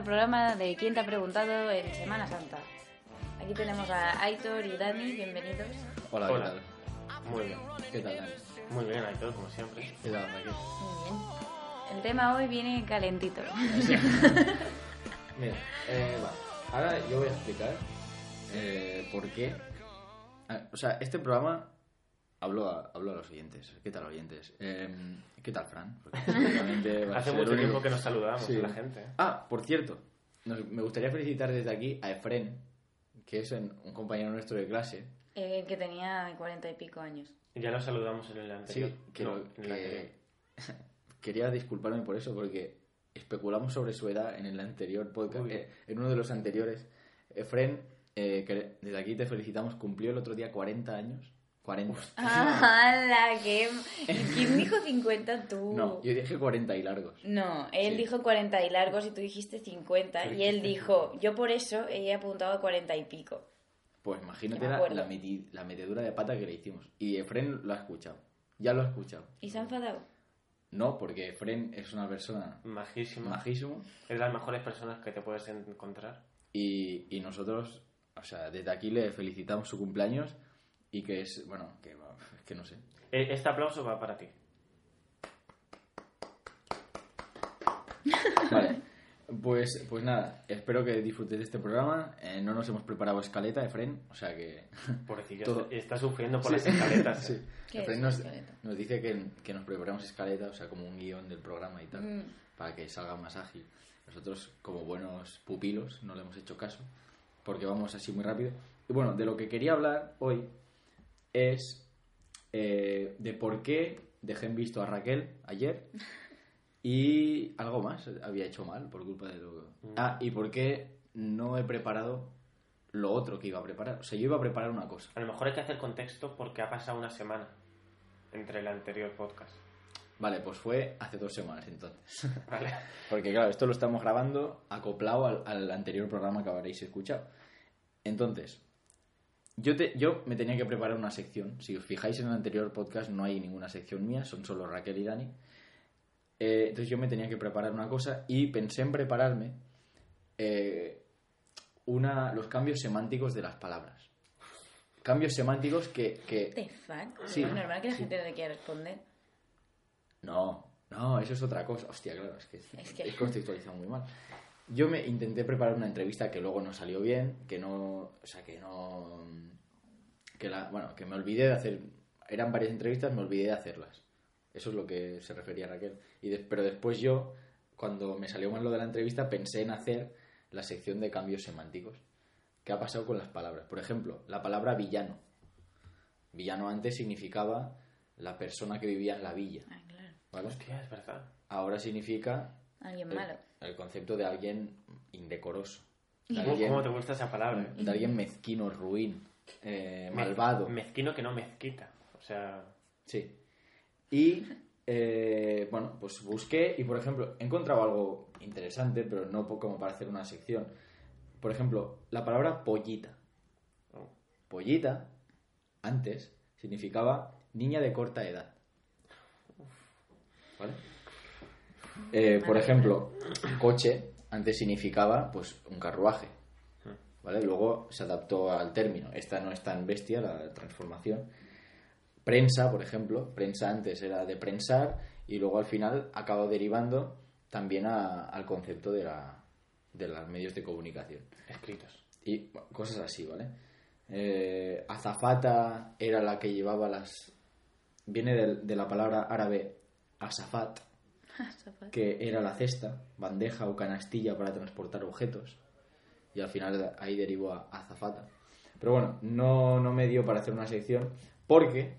al programa de ¿Quién te ha preguntado en Semana Santa? Aquí tenemos a Aitor y Dani, bienvenidos. Hola, Hola. ¿qué tal? Muy bien. ¿Qué tal, Dani? Muy bien, Aitor, como siempre. ¿Qué tal, Raquel? Muy bien. El tema hoy viene calentito. Mira, eh, va. Ahora yo voy a explicar eh, por qué. Ah, O sea, este programa hablo a, hablo a los oyentes. ¿Qué tal, oyentes? Eh, ¿Qué tal, Fran? Hace ser mucho tiempo que nos saludamos Sí. a la gente. Ah, por cierto, nos- me gustaría felicitar desde aquí a Efren, que es en- un compañero nuestro de clase. Eh, que tenía cuarenta y pico años. Ya nos saludamos en el anterior. Sí, que, No, lo- en el anterior. que quería disculparme por eso, porque especulamos sobre su edad en el anterior podcast, eh, en uno de los anteriores. Efren, eh, que desde aquí te felicitamos, cumplió el otro día 40 años. 40. ¡Hala! ¿qué? ¿Quién dijo 50 tú? No, yo dije 40 y largos. No, él Sí. dijo 40 y largos y tú dijiste 50. Y él dijo, yo por eso he apuntado a 40 y pico. Pues imagínate la, la, meti- la metedura de pata que le hicimos. Y Efren lo ha escuchado. Ya lo ha escuchado. ¿Y se ha enfadado? No, porque Efren es una persona Majísimo. majísimo Es de las mejores personas que te puedes encontrar. y, y nosotros, o sea, desde aquí le felicitamos su cumpleaños y que es, bueno, que, va, es que no sé. Eh, Este aplauso va para ti. Vale, pues, pues nada, espero que disfrutes de este programa. Eh, no nos hemos preparado escaleta, Efren, o sea que... Pobrecillo, Todo. está, está sufriendo por Sí. las escaletas. Sí. eh. ¿Qué Efren es nos, escaleta? nos dice que, que nos preparamos escaleta, o sea, como un guion del programa y tal, Mm. para que salga más ágil. Nosotros, como buenos pupilos, no le hemos hecho caso, porque vamos así muy rápido. Y bueno, de lo que quería hablar hoy es eh, de por qué dejé en visto a Raquel ayer y algo más había hecho mal por culpa de lo... Ah, y por qué no he preparado lo otro que iba a preparar. O sea, yo iba a preparar una cosa. A lo mejor hay que hacer contexto porque ha pasado una semana entre el anterior podcast. Vale, pues fue hace dos semanas entonces. ¿Vale? Porque claro, esto lo estamos grabando acoplado al, al anterior programa que habréis escuchado. Entonces, yo, te, yo me tenía que preparar una sección. Si os fijáis en el anterior podcast no hay ninguna sección mía, son solo Raquel y Dani. Eh, entonces yo me tenía que preparar una cosa y pensé en prepararme eh, una, los cambios semánticos de las palabras. Cambios semánticos que... que- ¿Te? Sí, es normal que la sí. gente no te quiera responder. No, no, eso es otra cosa. Hostia, claro, es que Es que- he contextualizado muy mal. Yo me intenté preparar una entrevista que luego no salió bien, que no, o sea, que no, que la, bueno, que me olvidé de hacer, eran varias entrevistas, me olvidé de hacerlas. Eso es lo que se refería Raquel. Y de- pero después yo, cuando me salió mal lo de la entrevista, pensé en hacer la sección de cambios semánticos. ¿Qué ha pasado con las palabras? Por ejemplo, la palabra villano. Villano antes significaba la persona que vivía en la villa. Ah, claro. ¿vale? Hostia, es verdad. Ahora significa Alguien el, malo. el concepto de alguien indecoroso. De ¿Cómo, alguien, cómo te gusta esa palabra? eh? de alguien mezquino, ruin, eh, malvado. Mezquino que no mezquita. O sea, Sí. Y, eh, bueno, pues busqué y, por ejemplo, he encontrado algo interesante, pero no como para hacer una sección. Por ejemplo, la palabra pollita. oh, Pollita, antes, significaba niña de corta edad. ¿Vale? Eh, por ejemplo, coche, antes significaba, pues, un carruaje. ¿Vale? Luego se adaptó al término. Esta no es tan bestia, la transformación. Prensa, por ejemplo, prensa antes era de prensar y luego al final acabó derivando también a- al concepto de, la, de los medios de comunicación. escritos. Y bueno, cosas así, ¿vale? Eh, azafata era la que llevaba las viene del- de, la palabra árabe asafat, Zapato. que era la cesta, bandeja o canastilla para transportar objetos. Y al final ahí derivó a azafata. Pero bueno, no, no me dio para hacer una sección porque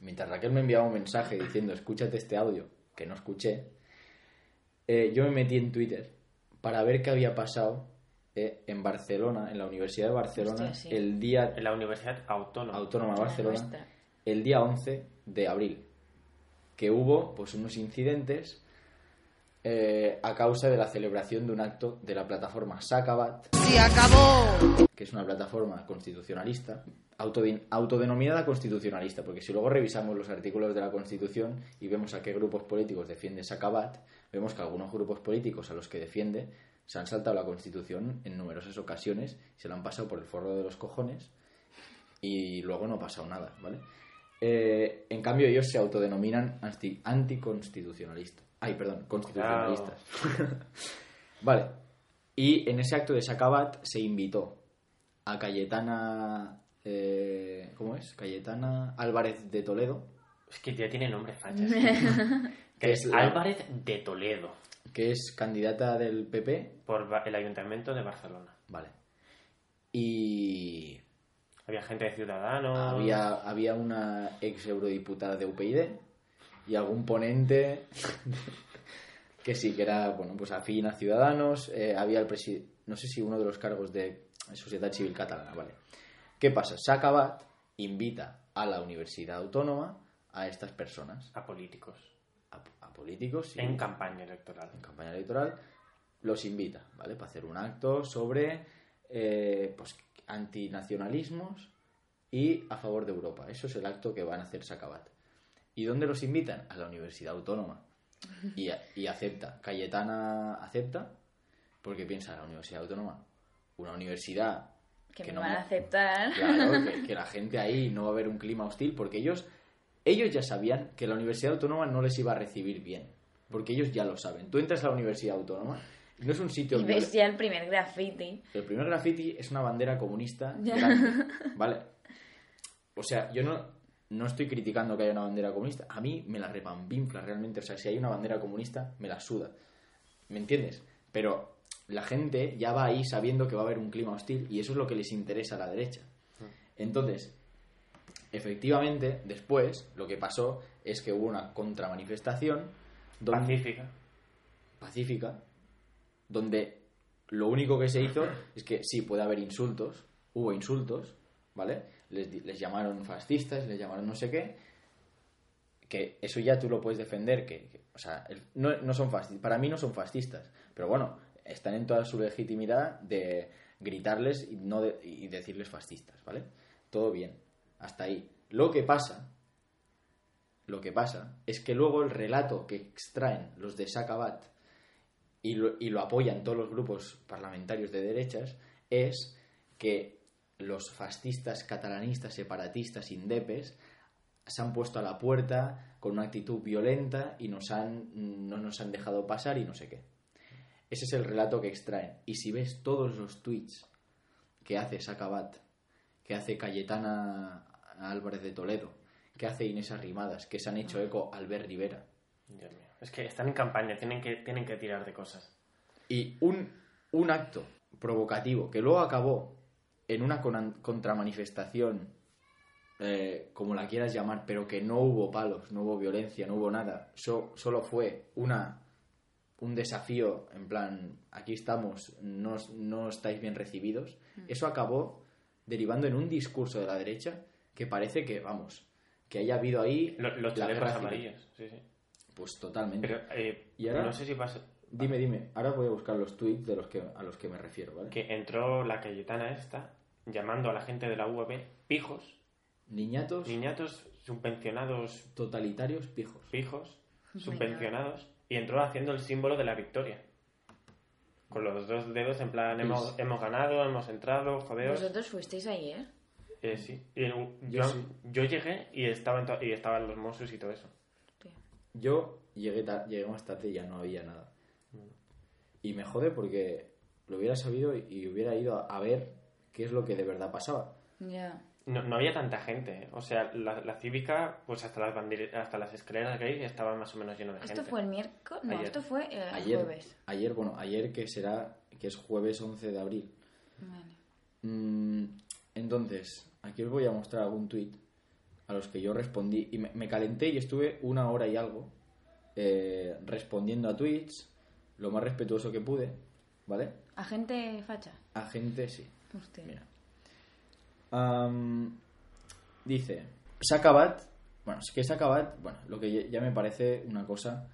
mientras Raquel me enviaba un mensaje diciendo escúchate este audio, que no escuché, eh, yo me metí en Twitter para ver qué había pasado eh, en Barcelona, en la Universidad de Barcelona, Hostia, sí. el día En la Universidad Autónoma. Autónoma de Barcelona, el día 11 de abril, que hubo pues unos incidentes eh, a causa de la celebración de un acto de la plataforma Sacabat, Se acabó. que es una plataforma constitucionalista, autodenominada constitucionalista, porque si luego revisamos los artículos de la Constitución y vemos a qué grupos políticos defiende Sacabat, vemos que algunos grupos políticos a los que defiende se han saltado la Constitución en numerosas ocasiones, se la han pasado por el forro de los cojones y luego no ha pasado nada, ¿vale? Eh, en cambio ellos se autodenominan anti- anticonstitucionalistas. Ay, perdón, constitucionalistas. vale. Y en ese acto de Sacabat se invitó a Cayetana... eh, ¿Cómo es? Cayetana Álvarez de Toledo, Es que ya tiene nombre fachas. Que es la- Álvarez de Toledo. que es candidata del PP. Por el Ayuntamiento de Barcelona. Vale. Y Había gente de Ciudadanos. había, había una ex eurodiputada de UPyD y algún ponente que sí, que era, bueno, pues afín a Ciudadanos. eh, había el presidente, no sé si uno de los cargos de Sociedad Civil Catalana, vale. ¿Qué pasa? Sacabat invita a la Universidad Autónoma a estas personas, A políticos. a, a políticos sí, En campaña electoral. en campaña electoral, los invita, ¿vale? Para hacer un acto sobre eh, pues, antinacionalismos y a favor de Europa. Eso es el acto que van a hacer Sacabat. ¿Y dónde los invitan? A la Universidad Autónoma. Y, y acepta. Cayetana acepta porque piensa la Universidad Autónoma. Una universidad Que, que me no van a aceptar. Claro, que, que la gente ahí no va a haber un clima hostil porque ellos, ellos ya sabían que la Universidad Autónoma no les iba a recibir bien. Porque ellos ya lo saben. Tú entras a la Universidad Autónoma no es un sitio... Y ves ya el primer graffiti. El primer graffiti es una bandera comunista grande, ¿vale? O sea, yo no, no estoy criticando que haya una bandera comunista. A mí me la repampinfla realmente. O sea, si hay una bandera comunista, me la suda. ¿Me entiendes? Pero la gente ya va ahí sabiendo que va a haber un clima hostil y eso es lo que les interesa a la derecha. Entonces, efectivamente, después lo que pasó es que hubo una contramanifestación donde, Pacífica. pacífica, donde lo único que se hizo es que sí puede haber insultos, hubo insultos, ¿vale? Les, les llamaron fascistas, les llamaron no sé qué, que eso ya tú lo puedes defender, que, o sea, no, no son fascistas, para mí no son fascistas, pero bueno, están en toda su legitimidad de gritarles y, no de- y decirles fascistas, ¿vale? Todo bien, hasta ahí. Lo que pasa, lo que pasa es que luego el relato que extraen los de Sacabat y lo, y lo apoyan todos los grupos parlamentarios de derechas es que los fascistas, catalanistas, separatistas, indepes se han puesto a la puerta con una actitud violenta y nos han, no nos han dejado pasar y no sé qué. Ese es el relato que extraen. Y si ves todos los tweets que hace Sacabat, que hace Cayetana Álvarez de Toledo, que hace Inés Arrimadas, que se han hecho eco Albert Rivera. Es que están en campaña, tienen que, tienen que tirar de cosas. y un, un acto provocativo que luego acabó en una contramanifestación, eh, como la quieras llamar, pero que no hubo palos, no hubo violencia, no hubo nada, so- solo fue una un desafío en plan, aquí estamos, no, no estáis bien recibidos, eso acabó derivando en un discurso de la derecha que parece que, vamos, que haya habido ahí Lo- los chalecos amarillos, sí, sí. Pues totalmente. Pero eh, ¿Y ahora? no sé si pasa... Dime, dime, ahora voy a buscar los tweets de los que, a los que me refiero, ¿vale? Que entró la Cayetana esta llamando a la gente de la UAB pijos, Niñatos niñatos subvencionados totalitarios pijos. pijos, subvencionados, y entró haciendo el símbolo de la victoria. Con los dos dedos en plan, hemos, Sí. hemos ganado, hemos entrado, jodeos. Vosotros fuisteis ayer. Eh, sí. Y el- Yo yo, sí. yo llegué y estaban, to- y estaban los Mossos y todo eso. Yo llegué, ta- llegué más tarde y ya no había nada. Y me jode porque lo hubiera sabido y hubiera ido a, ver qué es lo que de verdad pasaba. Ya. no, no había tanta gente. O sea, la, la cívica, pues hasta las bandere- hasta las escaleras gays estaban más o menos lleno de Esto gente. fue el miércoles, no, Ayer. esto fue el Ayer, jueves. ayer, bueno, ayer que será, que es jueves 11 de abril. Vale. Mm, entonces, aquí os voy a mostrar algún tuit a los que yo respondí y me, me calenté y estuve una hora y algo eh, respondiendo a tweets lo más respetuoso que pude, ¿vale? Agente facha. A gente, sí. Usted. Mira. Dice, Sacabat, bueno, es que Sacabat, bueno, lo que ya- ya me parece una cosa.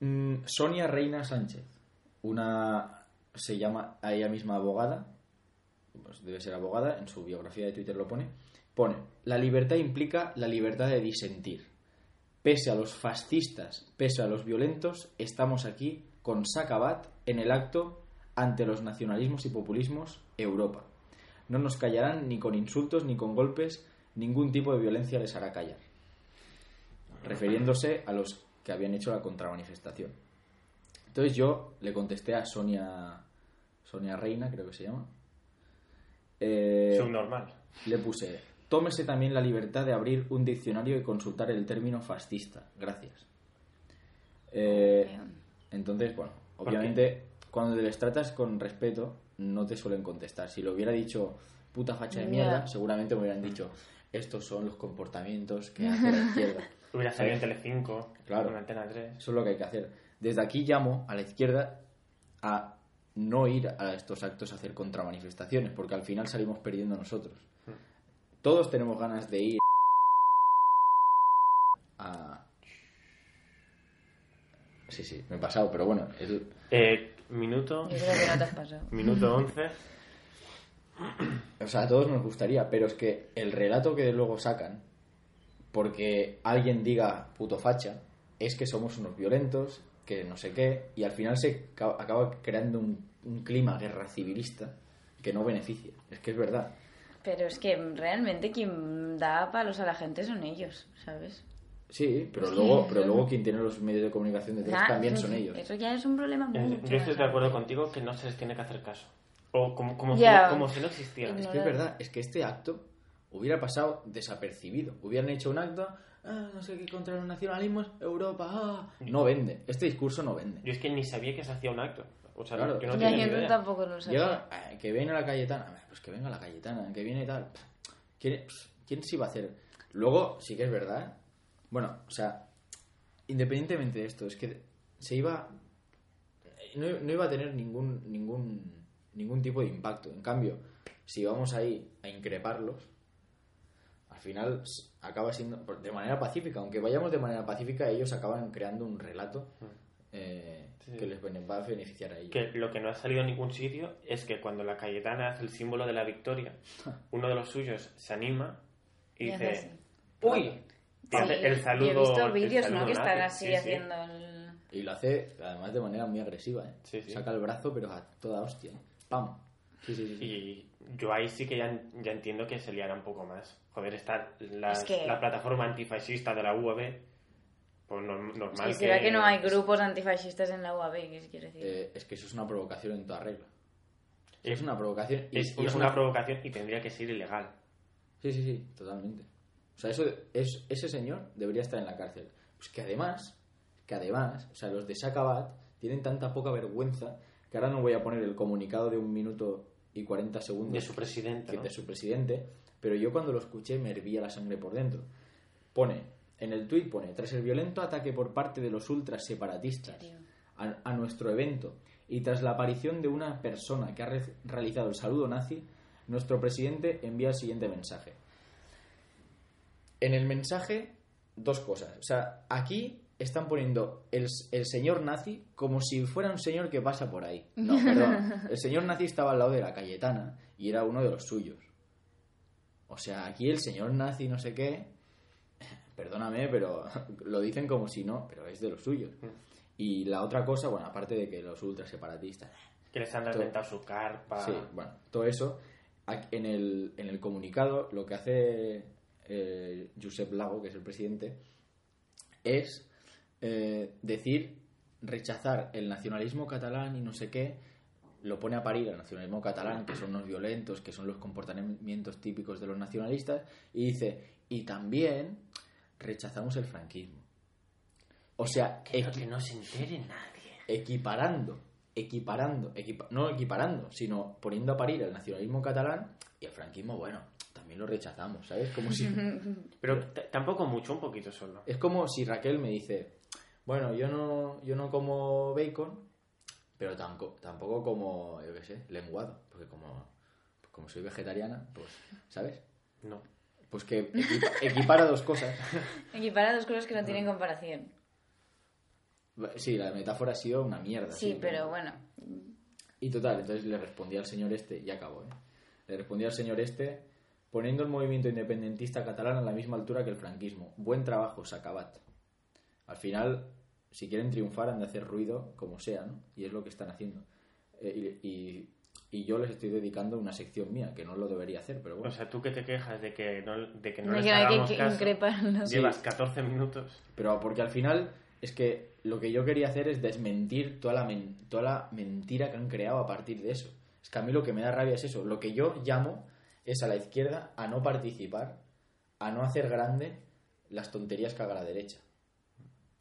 Mm, Sonia Reina Sánchez, una, se llama a ella misma abogada, pues debe ser abogada, en su biografía de Twitter lo pone, pone, la libertad implica la libertad de disentir. Pese a los fascistas, pese a los violentos, estamos aquí con Sacabat en el acto ante los nacionalismos y populismos Europa. No nos callarán ni con insultos ni con golpes, ningún tipo de violencia les hará callar. Refiriéndose a los que habían hecho la contramanifestación. Entonces yo le contesté a Sonia, Sonia Reina, creo que se llama. Eh, Subnormal. le puse, tómese también la libertad de abrir un diccionario y consultar el término fascista. Gracias. Eh, entonces, bueno, ¿Por obviamente cuando les tratas con respeto no te suelen contestar. Si lo hubiera dicho puta facha de mierda, seguramente me hubieran dicho estos son los comportamientos que hace la izquierda. Hubiera salido en Telecinco, Claro. en Antena 3. Eso es lo que hay que hacer. Desde aquí llamo a la izquierda a no ir a estos actos a hacer contramanifestaciones, porque al final salimos perdiendo nosotros. Todos tenemos ganas de ir a... Sí, sí, me he pasado, pero bueno, el- Eh, minuto, Yo creo que no te has pasado. minuto 11. O sea, a todos nos gustaría, pero es que el relato que luego sacan, porque alguien diga puto facha, es que somos unos violentos, que no sé qué, y al final se ca- acaba creando un, un clima guerra civilista que no beneficia. Es que es verdad. Pero es que realmente quien da palos a la gente son ellos, ¿sabes? Sí, pero Sí. luego, pero luego quien tiene los medios de comunicación detrás Nah, también son ellos. Eso ya es un problema mucho Yo estoy de acuerdo contigo que no se les tiene que hacer caso. O como, como, Ya. si, como si no existieran. Es que es verdad, es que este acto hubiera pasado desapercibido. Hubieran hecho un acto, ah, no sé qué, contra los nacionalismos, Europa, ah. No vende. Este discurso no vende. Yo es que ni sabía que se hacía un acto. O sea, Claro. yo no Ya, tenía yo ni idea. tampoco lo sabía. Llega, eh, que viene la Cayetana, pues que venga la Cayetana, que viene tal. ¿Quién, ¿Quién se iba a hacer? Luego, sí que es verdad. Bueno, o sea, independientemente de esto, es que se iba. No, no iba a tener ningún, ningún, ningún tipo de impacto. En cambio, si vamos ahí a increparlos, al final acaba siendo de manera pacífica. Aunque vayamos de manera pacífica, ellos acaban creando un relato eh, Sí. que les va a beneficiar a ellos. Que lo que no ha salido en ningún sitio es que cuando la Cayetana hace el símbolo de la victoria, uno de los suyos se anima y Y dice. ¡Uy! Y Sí, hace el saludo. Yo he visto vídeos, ¿no? Que están así Sí, sí. haciendo el... Y lo hace, además, de manera muy agresiva, ¿eh? Sí, sí. Saca el brazo, pero a toda hostia. ¿eh? ¡Pam! Sí, sí, sí. sí. Y yo ahí sí que ya, ya entiendo que se liara un poco más. Joder, está las- Es que- la plataforma antifascista de la UAB, pues no- normal. Sí, será que no hay grupos antifascistas en la UAB, ¿qué quiere decir? Eh, es que eso es una provocación en toda regla. Es una provocación. Y, Es, y es una provocación y tendría que ser ilegal. Sí, sí, sí, totalmente. O sea, eso es, ese señor debería estar en la cárcel. Pues que además, que además, o sea, los de Sacabat tienen tanta poca vergüenza que ahora no voy a poner el comunicado de un minuto y 40 segundos De su presidente, que ¿no? de su presidente, pero yo cuando lo escuché me hervía la sangre por dentro. Pone, en el tuit pone, tras el violento ataque por parte de los ultras separatistas a, a nuestro evento y tras la aparición de una persona que ha re- realizado el saludo nazi, nuestro presidente envía el siguiente mensaje. En el mensaje, dos cosas. O sea, aquí están poniendo el, el señor nazi como si fuera un señor que pasa por ahí. No, perdón. El señor nazi estaba al lado de la Cayetana y era uno de los suyos. O sea, aquí el señor nazi no sé qué, perdóname, pero lo dicen como si no, pero es de los suyos. Y la otra cosa, bueno, aparte de que los ultras separatistas, Que les han reventado su carpa. Sí, bueno, todo eso. En el, en el comunicado, lo que hace eh, Josep Lago, que es el presidente, es eh, decir, rechazar el nacionalismo catalán y no sé qué, lo pone a parir al nacionalismo catalán, que son los violentos, que son los comportamientos típicos de los nacionalistas, y dice, y también rechazamos el franquismo. O sea, Que no, que no se entere nadie. equiparando, equiparando, equipa- no equiparando, sino poniendo a parir el nacionalismo catalán y el franquismo, bueno, también lo rechazamos, ¿sabes? Como si, Pero tampoco mucho, un poquito solo. es como si Raquel me dice, bueno, yo no, yo no como bacon, pero tampoco, tampoco como, yo qué sé, lenguado, porque como, como soy vegetariana, pues, ¿sabes? No. Pues que equipa- equipara dos cosas. Equipara dos cosas que no tienen comparación. Sí, la metáfora ha sido una mierda. Sí, pero bueno. Y total, entonces le respondí al señor este, y acabó, ¿eh? Le respondí al señor este poniendo el movimiento independentista catalán a la misma altura que el franquismo. Buen trabajo, Sacabat. Al final, si quieren triunfar, han de hacer ruido como sea, ¿no? Y es lo que están haciendo. Eh, y, y- y yo les estoy dedicando una sección mía, que no lo debería hacer, pero bueno. O sea, tú que te quejas de que no, de que no les que- hagamos que caso, llevas 14 minutos. Pero porque al final es que lo que yo quería hacer es desmentir toda la, men- toda la mentira que han creado a partir de eso. Es que a mí lo que me da rabia es eso. Lo que yo llamo es a la izquierda a no participar, a no hacer grande las tonterías que haga la derecha.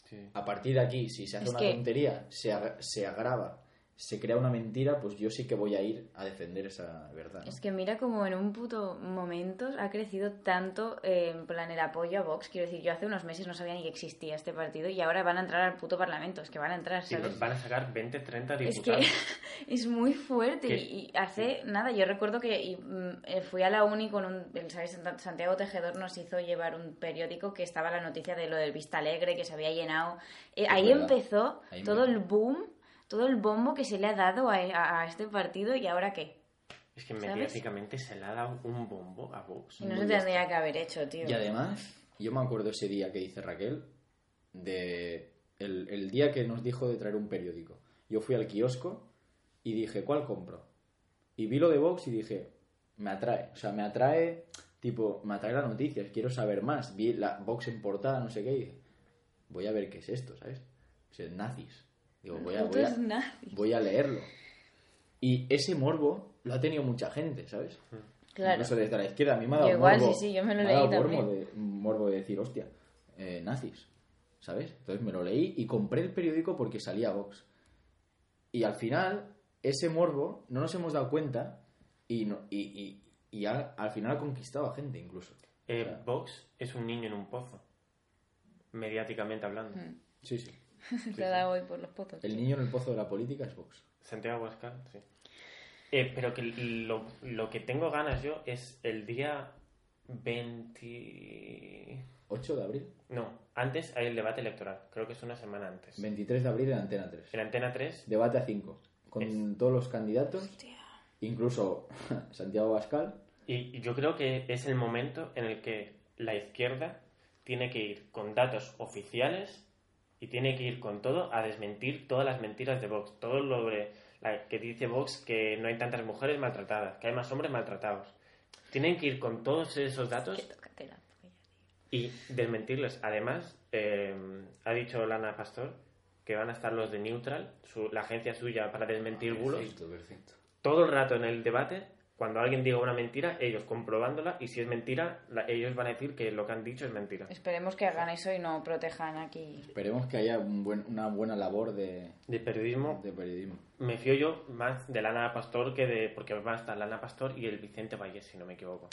Sí. A partir de aquí, si se hace Es una que- tontería, se, se agrava, se crea una mentira, pues yo sí que voy a ir a defender esa verdad. ¿no? Es que mira como en un puto momento ha crecido tanto eh, en plan el apoyo a Vox. Quiero decir, yo hace unos meses no sabía ni que existía este partido y ahora van a entrar al puto parlamento. Es que van a entrar, Sí, ¿sabes? pues van a sacar 20, 30 Es que diputados. es muy fuerte ¿Qué? y, hace nada, yo recuerdo que y, mm, eh, fui a la uni con un, el- ¿sabes? Sant- Santiago Tejedor nos hizo llevar un periódico que estaba la noticia de lo del Vista Alegre, que se había llenado. Eh, ahí verdad. empezó Ahí todo el boom, todo el bombo que se le ha dado a, a- a este partido y ahora qué. Es que ¿Sabes? mediáticamente se le ha dado un bombo a Vox. Y no se tendría que haber hecho, tío. Y además, yo me acuerdo ese día que dice Raquel, de el, el día que nos dijo de traer un periódico. Yo fui al kiosco y dije, ¿cuál compro? Y vi lo de Vox y dije, me atrae. O sea, me atrae, tipo, me atrae las noticias, quiero saber más. Vi la Vox en portada, no sé qué, y dije, voy a ver qué es esto, ¿sabes? O sea, nazis. Digo, voy a, voy a, Putos nazis. voy a leerlo. Y ese morbo lo ha tenido mucha gente, ¿sabes? Claro. Incluso desde la izquierda. A mí me ha dado igual, morbo, sí, sí, yo me lo ha dado leí morbo de, morbo de decir, hostia, eh, nazis, ¿sabes? Entonces me lo leí y compré el periódico porque salía Vox. Y al final, ese morbo, no nos hemos dado cuenta y, no, y, y, y ha- al final ha conquistado a gente incluso. Eh, O sea, Vox es un niño en un pozo. Mediáticamente hablando. Mm. sí, sí. Te da hoy por los pozos. El niño en el pozo de la política es Vox. Santiago Abascal, sí. Eh, pero que lo, lo que tengo ganas yo es el día 20... 8 de abril. No, antes hay el debate electoral. Creo que es una semana antes. 23 de abril en Antena 3. En Antena 3, Debate a 5. Con Es- todos los candidatos, incluso Santiago Bascal. y yo creo que es el momento en el que la izquierda tiene que ir con datos oficiales y tiene que ir con todo a desmentir todas las mentiras de Vox. Todo lo de la que dice Vox que no hay tantas mujeres maltratadas, que hay más hombres maltratados. Tienen que ir con todos esos datos y desmentirles. Además, eh, ha dicho Lana Pastor que van a estar los de Neutral, su- la agencia suya para desmentir bulos, Perfecto, perfecto. todo el rato en el debate. Cuando alguien diga una mentira, ellos comprobándola, y si es mentira, la- ellos van a decir que lo que han dicho es mentira. Esperemos que hagan eso y no protejan aquí. Esperemos que haya un buen- una buena labor de, De periodismo, de periodismo. me fío yo más de Lana Pastor que de. porque va a estar Lana Pastor y el Vicente Valles, si no me equivoco.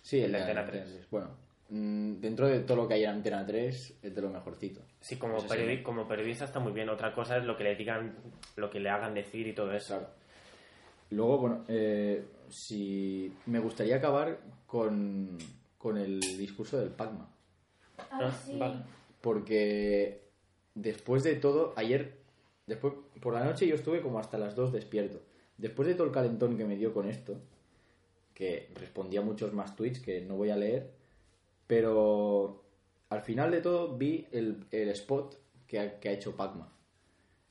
Sí, el El de Antena Antena 3. 3. Bueno, mm, dentro de todo lo que hay en Antena 3, es de lo mejorcito. Sí, como, Eso sí. periodi- como periodista está muy bien. Otra cosa es lo que le digan, lo que le hagan decir y todo eso. Claro. Luego, bueno, eh, si me gustaría acabar con, con el discurso del Pacma. Ah, vale. Porque después de todo, ayer, después por la noche yo estuve como hasta las 2 despierto. Después de todo el calentón que me dio con esto, que respondía a muchos más tweets que no voy a leer, pero al final de todo vi el, el spot que ha, que ha hecho Pacma.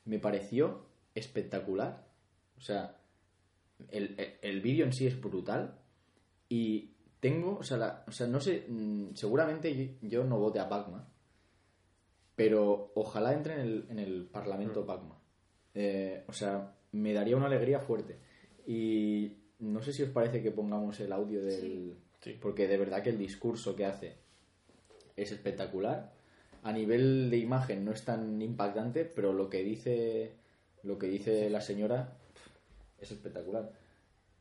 Me pareció espectacular. O sea, el, el- el vídeo en sí es brutal y tengo, o sea, la- o sea no sé, mm, seguramente yo, no vote a Pacma, pero ojalá entre en el, en el Parlamento Pacma. Eh, o sea, me daría una alegría fuerte. Y no sé si os parece que pongamos el audio del... Sí. Porque de verdad que el discurso que hace es espectacular. A nivel de imagen no es tan impactante, pero lo que dice, lo que dice la señora es espectacular.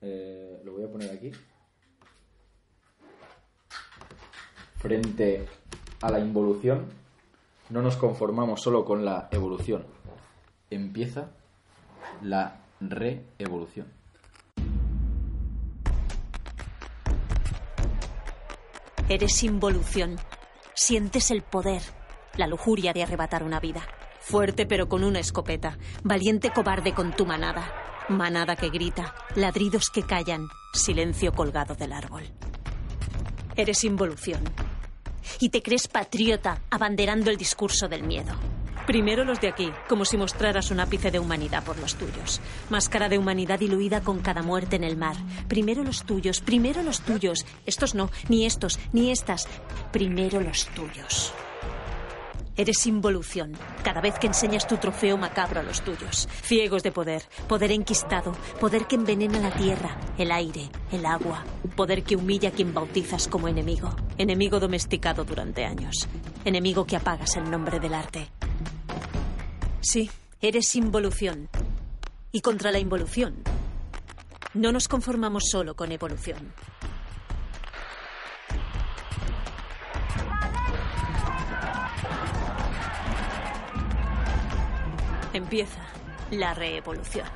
Eh, lo voy a poner aquí. Frente a la involución, no nos conformamos solo con la evolución. Empieza la reevolución. Eres involución. Sientes el poder, la lujuria de arrebatar una vida. Fuerte pero con una escopeta. Valiente cobarde con tu manada. Manada que grita, ladridos que callan, silencio colgado del árbol. Eres involución. Y te crees patriota abanderando el discurso del miedo. Primero los de aquí, como si mostraras un ápice de humanidad por los tuyos. Máscara de humanidad diluida con cada muerte en el mar. Primero los tuyos, primero los tuyos. Estos no, ni estos, ni estas. Primero los tuyos. Eres involución, cada vez que enseñas tu trofeo macabro a los tuyos. Ciegos de poder, poder enquistado, poder que envenena la tierra, el aire, el agua, poder que humilla a quien bautizas como enemigo. Enemigo domesticado durante años. Enemigo que apagas en nombre del arte. Sí, eres involución. Y contra la involución, no nos conformamos solo con evolución. Empieza la reevolución.